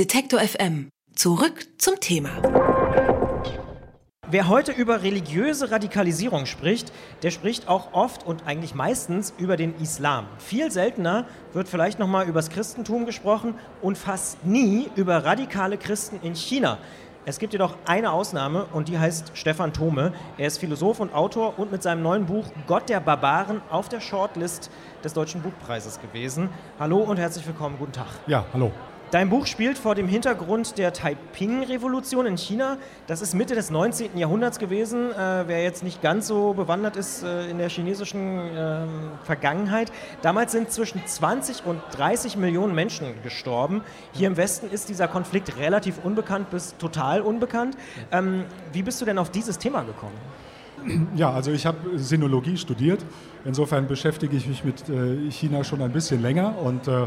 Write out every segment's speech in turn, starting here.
Detektor FM. Zurück zum Thema. Wer heute über religiöse Radikalisierung spricht, der spricht auch oft und eigentlich meistens über den Islam. Viel seltener wird vielleicht noch mal über das Christentum gesprochen und fast nie über radikale Christen in China. Es gibt jedoch eine Ausnahme und die heißt Stefan Thome. Er ist Philosoph und Autor und mit seinem neuen Buch Gott der Barbaren auf der Shortlist des Deutschen Buchpreises gewesen. Hallo und herzlich willkommen, guten Tag. Ja, hallo. Dein Buch spielt vor dem Hintergrund der Taiping-Revolution in China. Das ist Mitte des 19. Jahrhunderts gewesen. Äh, wer jetzt nicht ganz so bewandert ist äh, in der chinesischen äh, Vergangenheit. Damals sind zwischen 20 und 30 Millionen Menschen gestorben. Hier im Westen ist dieser Konflikt relativ unbekannt bis total unbekannt. Ähm, wie bist du denn auf dieses Thema gekommen? Ja, also ich habe Sinologie studiert. Insofern beschäftige ich mich mit äh, China schon ein bisschen länger und äh,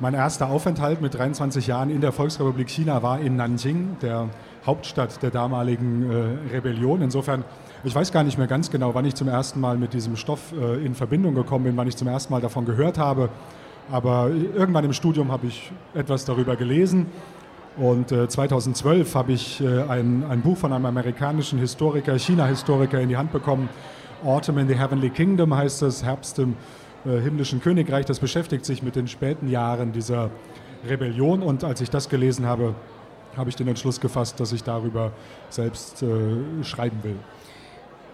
mein erster Aufenthalt mit 23 Jahren in der Volksrepublik China war in Nanjing, der Hauptstadt der damaligen äh, Rebellion. Insofern, ich weiß gar nicht mehr ganz genau, wann ich zum ersten Mal mit diesem Stoff äh, in Verbindung gekommen bin, wann ich zum ersten Mal davon gehört habe. Aber irgendwann im Studium habe ich etwas darüber gelesen. Und äh, 2012 habe ich äh, ein, ein Buch von einem amerikanischen Historiker, China-Historiker, in die Hand bekommen. Autumn in the Heavenly Kingdom heißt es, Herbst im himmlischen Königreich. Das beschäftigt sich mit den späten Jahren dieser Rebellion. Und als ich das gelesen habe, habe ich den Entschluss gefasst, dass ich darüber selbst äh, schreiben will.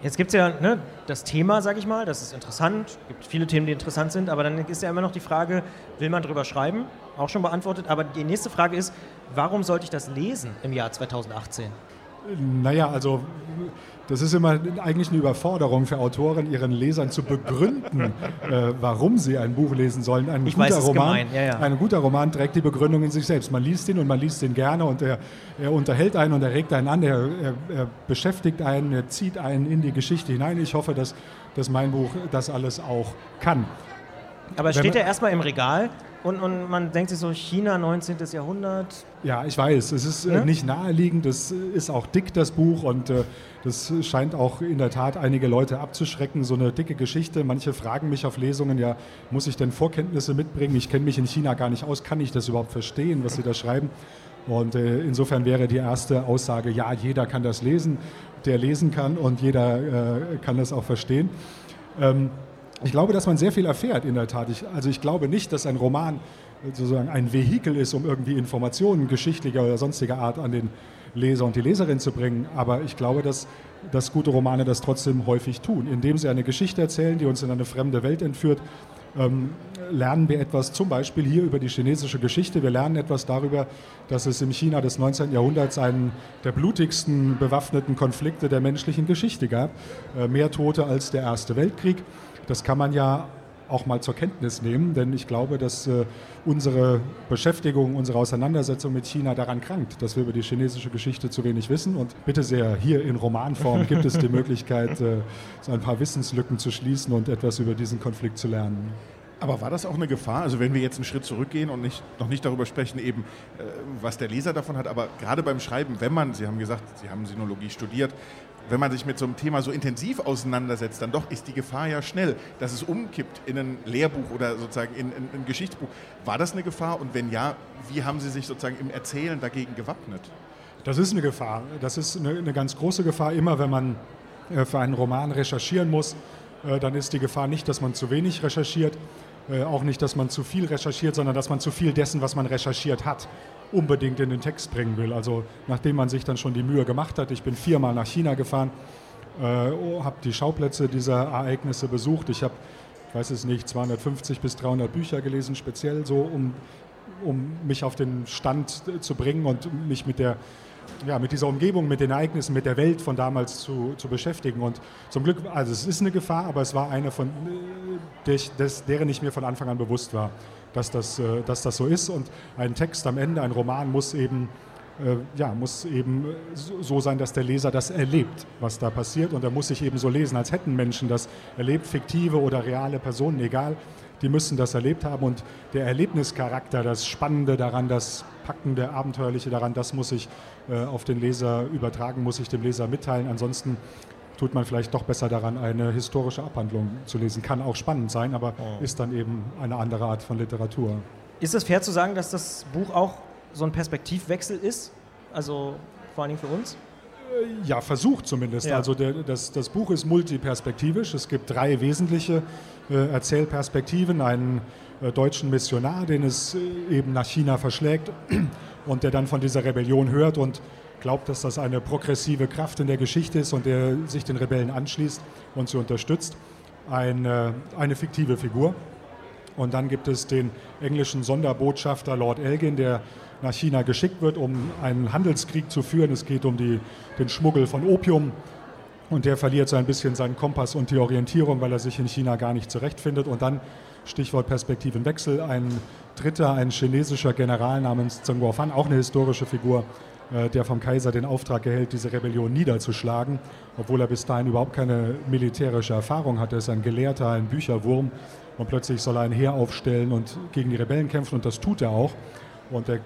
Jetzt gibt es ja ne, das Thema, sage ich mal, das ist interessant. Es gibt viele Themen, die interessant sind, aber dann ist ja immer noch die Frage, will man darüber schreiben? Auch schon beantwortet. Aber die nächste Frage ist, warum sollte ich das lesen im Jahr 2018? Naja, also das ist immer eigentlich eine Überforderung für Autoren, ihren Lesern zu begründen, äh, warum sie ein Buch lesen sollen. Ein ich guter, weiß, Roman, ja, ja. ein guter Roman trägt die Begründung in sich selbst. Man liest ihn und man liest ihn gerne und er, er unterhält einen und er regt einen an, er, er, er, beschäftigt einen, er zieht einen in die Geschichte hinein. Ich hoffe, dass, dass mein Buch das alles auch kann. Aber es steht ja erstmal im Regal und, und man denkt sich so, China 19. Jahrhundert. Ja, ich weiß, es ist äh, Ne? nicht naheliegend, es ist auch dick, das Buch, und äh, das scheint auch in der Tat einige Leute abzuschrecken. So eine dicke Geschichte. Manche fragen mich auf Lesungen, ja, muss ich denn Vorkenntnisse mitbringen? Ich kenne mich in China gar nicht aus, kann ich das überhaupt verstehen, was sie da schreiben? Und äh, insofern wäre die erste Aussage, ja, jeder kann das lesen, der lesen kann und jeder äh, kann das auch verstehen. Ähm, ich glaube, dass man sehr viel erfährt in der Tat. Ich, also ich glaube nicht, dass ein Roman sozusagen ein Vehikel ist, um irgendwie Informationen geschichtlicher oder sonstiger Art an den Leser und die Leserin zu bringen. Aber ich glaube, dass, dass gute Romane das trotzdem häufig tun. Indem sie eine Geschichte erzählen, die uns in eine fremde Welt entführt, ähm, lernen wir etwas zum Beispiel hier über die chinesische Geschichte. Wir lernen etwas darüber, dass es im China des 19. Jahrhunderts einen der blutigsten bewaffneten Konflikte der menschlichen Geschichte gab. Äh, mehr Tote als der Erste Weltkrieg. Das kann man ja auch mal zur Kenntnis nehmen, denn ich glaube, dass äh, unsere Beschäftigung, unsere Auseinandersetzung mit China daran krankt, dass wir über die chinesische Geschichte zu wenig wissen. Und bitte sehr, hier in Romanform gibt es die Möglichkeit, äh, so ein paar Wissenslücken zu schließen und etwas über diesen Konflikt zu lernen. Aber war das auch eine Gefahr? Also wenn wir jetzt einen Schritt zurückgehen und nicht, noch nicht darüber sprechen, eben äh, was der Leser davon hat, aber gerade beim Schreiben, wenn man, Sie haben gesagt, Sie haben Sinologie studiert, wenn man sich mit so einem Thema so intensiv auseinandersetzt, dann doch ist die Gefahr ja schnell, dass es umkippt in ein Lehrbuch oder sozusagen in, in ein Geschichtsbuch. War das eine Gefahr? Und wenn ja, wie haben Sie sich sozusagen im Erzählen dagegen gewappnet? Das ist eine Gefahr. Das ist eine, eine ganz große Gefahr. Immer wenn man äh, für einen Roman recherchieren muss, äh, dann ist die Gefahr nicht, dass man zu wenig recherchiert, äh, auch nicht, dass man zu viel recherchiert, sondern dass man zu viel dessen, was man recherchiert hat, unbedingt in den Text bringen will. Also nachdem man sich dann schon die Mühe gemacht hat, ich bin viermal nach China gefahren, äh, habe die Schauplätze dieser Ereignisse besucht. Ich habe, ich weiß es nicht, 250 bis 300 Bücher gelesen, speziell so, um, um mich auf den Stand äh, zu bringen und mich mit der ja, mit dieser Umgebung, mit den Ereignissen, mit der Welt von damals zu, zu beschäftigen. Und zum Glück, also es ist eine Gefahr, aber es war eine, von, der, des, deren ich mir von Anfang an bewusst war, dass das, äh, dass das so ist. Und ein Text am Ende, ein Roman muss eben, äh, ja, muss eben so sein, dass der Leser das erlebt, was da passiert. Und er muss sich eben so lesen, als hätten Menschen das erlebt, fiktive oder reale Personen, egal. Die müssen das erlebt haben und der Erlebnischarakter, das Spannende daran, das Packende, Abenteuerliche daran, das muss ich äh, auf den Leser übertragen, muss ich dem Leser mitteilen. Ansonsten tut man vielleicht doch besser daran, eine historische Abhandlung zu lesen. Kann auch spannend sein, aber ist dann eben eine andere Art von Literatur. Ist es fair zu sagen, dass das Buch auch so ein Perspektivwechsel ist? Also vor allem für uns? Ja, versucht zumindest. Ja. Also der, das, das Buch ist multiperspektivisch. Es gibt drei wesentliche äh, Erzählperspektiven. Einen äh, deutschen Missionar, den es äh, eben nach China verschlägt und der dann von dieser Rebellion hört und glaubt, dass das eine progressive Kraft in der Geschichte ist und der sich den Rebellen anschließt und sie unterstützt. Eine, eine fiktive Figur. Und dann gibt es den englischen Sonderbotschafter Lord Elgin, der nach China geschickt wird, um einen Handelskrieg zu führen. Es geht um die, den Schmuggel von Opium. Und der verliert so ein bisschen seinen Kompass und die Orientierung, weil er sich in China gar nicht zurechtfindet. Und dann, Stichwort Perspektivenwechsel, ein dritter, ein chinesischer General namens Zheng Guofan, auch eine historische Figur, äh, der vom Kaiser den Auftrag erhält, diese Rebellion niederzuschlagen, obwohl er bis dahin überhaupt keine militärische Erfahrung hat. Er ist ein Gelehrter, ein Bücherwurm und plötzlich soll er ein Heer aufstellen und gegen die Rebellen kämpfen und das tut er auch. Und er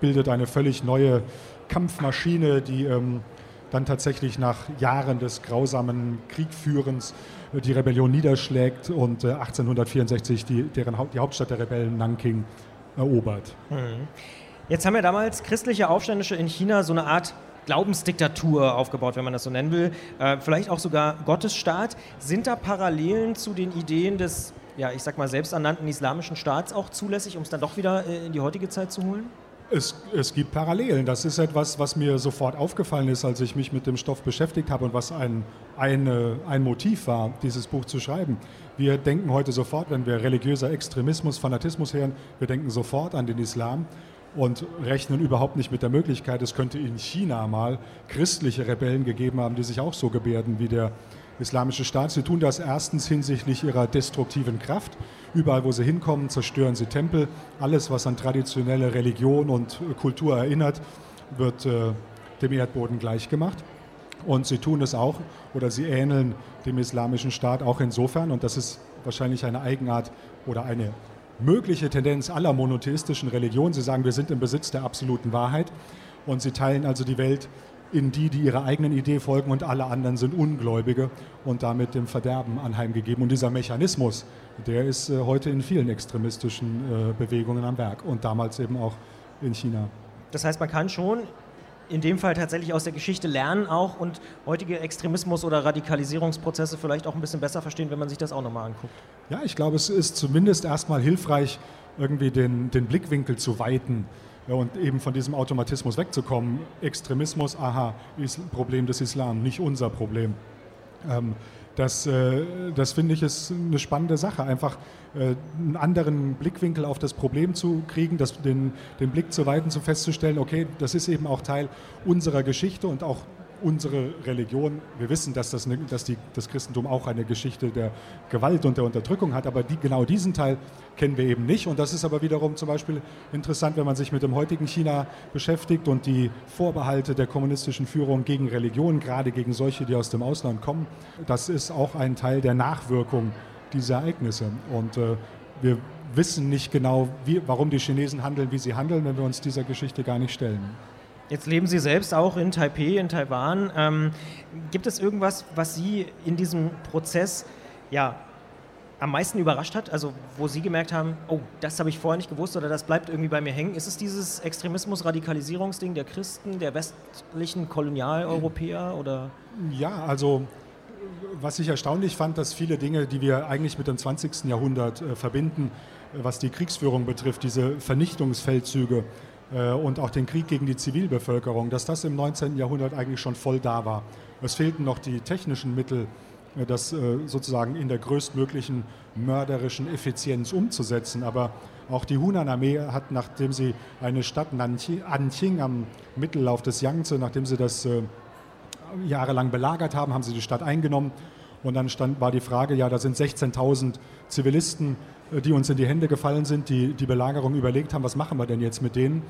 bildet eine völlig neue Kampfmaschine, die ähm, dann tatsächlich nach Jahren des grausamen Kriegführens äh, die Rebellion niederschlägt und äh, 1864 die, deren, die Hauptstadt der Rebellen Nanking erobert. Mhm. Jetzt haben ja damals christliche Aufständische in China so eine Art Glaubensdiktatur aufgebaut, wenn man das so nennen will. Äh, vielleicht auch sogar Gottesstaat. Sind da Parallelen zu den Ideen des, ja, ich sag mal, selbsternannten islamischen Staats auch zulässig, um es dann doch wieder äh, in die heutige Zeit zu holen? Es, es, gibt Parallelen. Das ist etwas, was mir sofort aufgefallen ist, als ich mich mit dem Stoff beschäftigt habe und was ein, eine, ein Motiv war, dieses Buch zu schreiben. Wir denken heute sofort, wenn wir religiöser Extremismus, Fanatismus hören, wir denken sofort an den Islam und rechnen überhaupt nicht mit der Möglichkeit, es könnte in China mal christliche Rebellen gegeben haben, die sich auch so gebärden wie der islamische Staat. Sie tun das erstens hinsichtlich ihrer destruktiven Kraft. Überall, wo sie hinkommen, zerstören sie Tempel. Alles, was an traditionelle Religion und Kultur erinnert, wird äh, dem Erdboden gleichgemacht. Und sie tun es auch oder sie ähneln dem islamischen Staat auch insofern, und das ist wahrscheinlich eine Eigenart oder eine mögliche Tendenz aller monotheistischen Religionen. Sie sagen, wir sind im Besitz der absoluten Wahrheit und sie teilen also die Welt in die, die ihrer eigenen Idee folgen und alle anderen sind Ungläubige und damit dem Verderben anheimgegeben. Und dieser Mechanismus, der ist äh, heute in vielen extremistischen äh, Bewegungen am Werk und damals eben auch in China. Das heißt, man kann schon in dem Fall tatsächlich aus der Geschichte lernen auch und heutige Extremismus- oder Radikalisierungsprozesse vielleicht auch ein bisschen besser verstehen, wenn man sich das auch nochmal anguckt. Ja, ich glaube, es ist zumindest erstmal hilfreich, irgendwie den, den Blickwinkel zu weiten ja, und eben von diesem Automatismus wegzukommen. Extremismus, aha, ist ein Problem des Islam, nicht unser Problem. Ähm, das, äh, das finde ich ist eine spannende Sache, einfach äh, einen anderen Blickwinkel auf das Problem zu kriegen, das, den, den Blick zu weiten, zu festzustellen, okay, das ist eben auch Teil unserer Geschichte und auch unsere Religion, wir wissen, dass, das, dass die, das Christentum auch eine Geschichte der Gewalt und der Unterdrückung hat, aber die, genau diesen Teil kennen wir eben nicht. Und das ist aber wiederum zum Beispiel interessant, wenn man sich mit dem heutigen China beschäftigt und die Vorbehalte der kommunistischen Führung gegen Religion, gerade gegen solche, die aus dem Ausland kommen. Das ist auch ein Teil der Nachwirkung dieser Ereignisse. Und äh, wir wissen nicht genau, wie, warum die Chinesen handeln, wie sie handeln, wenn wir uns dieser Geschichte gar nicht stellen. Jetzt leben Sie selbst auch in Taipei, in Taiwan. Ähm, gibt es irgendwas, was Sie in diesem Prozess ja, am meisten überrascht hat? Also wo Sie gemerkt haben, oh, das habe ich vorher nicht gewusst oder das bleibt irgendwie bei mir hängen. Ist es dieses Extremismus-Radikalisierungsding der Christen, der westlichen Kolonialeuropäer oder? Ja, also was ich erstaunlich fand, dass viele Dinge, die wir eigentlich mit dem 20. Jahrhundert äh, verbinden, was die Kriegsführung betrifft, diese Vernichtungsfeldzüge, äh, und auch den Krieg gegen die Zivilbevölkerung, dass das im 19. Jahrhundert eigentlich schon voll da war. Es fehlten noch die technischen Mittel, äh, das äh, sozusagen in der größtmöglichen mörderischen Effizienz umzusetzen. Aber auch die Hunan-Armee hat, nachdem sie eine Stadt Anqing am Mittellauf des Yangtze, nachdem sie das jahrelang belagert haben, haben sie die Stadt eingenommen. Und dann stand, war die Frage, ja, da sind 16.000 Zivilisten äh, die uns in die Hände gefallen sind, die die Belagerung überlegt haben, was machen wir denn jetzt mit denen?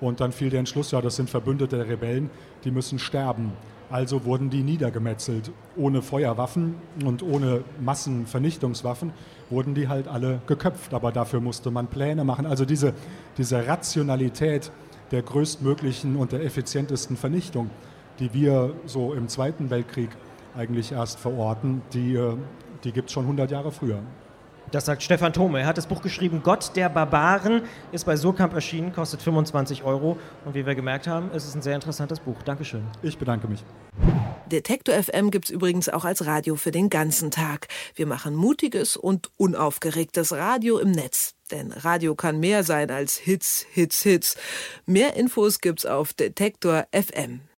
Und dann fiel der Entschluss, ja, das sind Verbündete der Rebellen, die müssen sterben. Also wurden die niedergemetzelt. Ohne Feuerwaffen und ohne Massenvernichtungswaffen wurden die halt alle geköpft. Aber dafür musste man Pläne machen. Also diese, diese Rationalität der größtmöglichen und der effizientesten Vernichtung, die wir so im Zweiten Weltkrieg eigentlich erst verorten, die, äh, die gibt es schon 100 Jahre früher. Das sagt Stefan Thome. Er hat das Buch geschrieben, Gott der Barbaren, ist bei Surkamp erschienen, kostet 25 Euro. Und wie wir gemerkt haben, ist es ein sehr interessantes Buch. Dankeschön. Ich bedanke mich. Detektor FM gibt es übrigens auch als Radio für den ganzen Tag. Wir machen mutiges und unaufgeregtes Radio im Netz. Denn Radio kann mehr sein als Hits, Hits, Hits. Mehr Infos gibt's auf Detektor FM.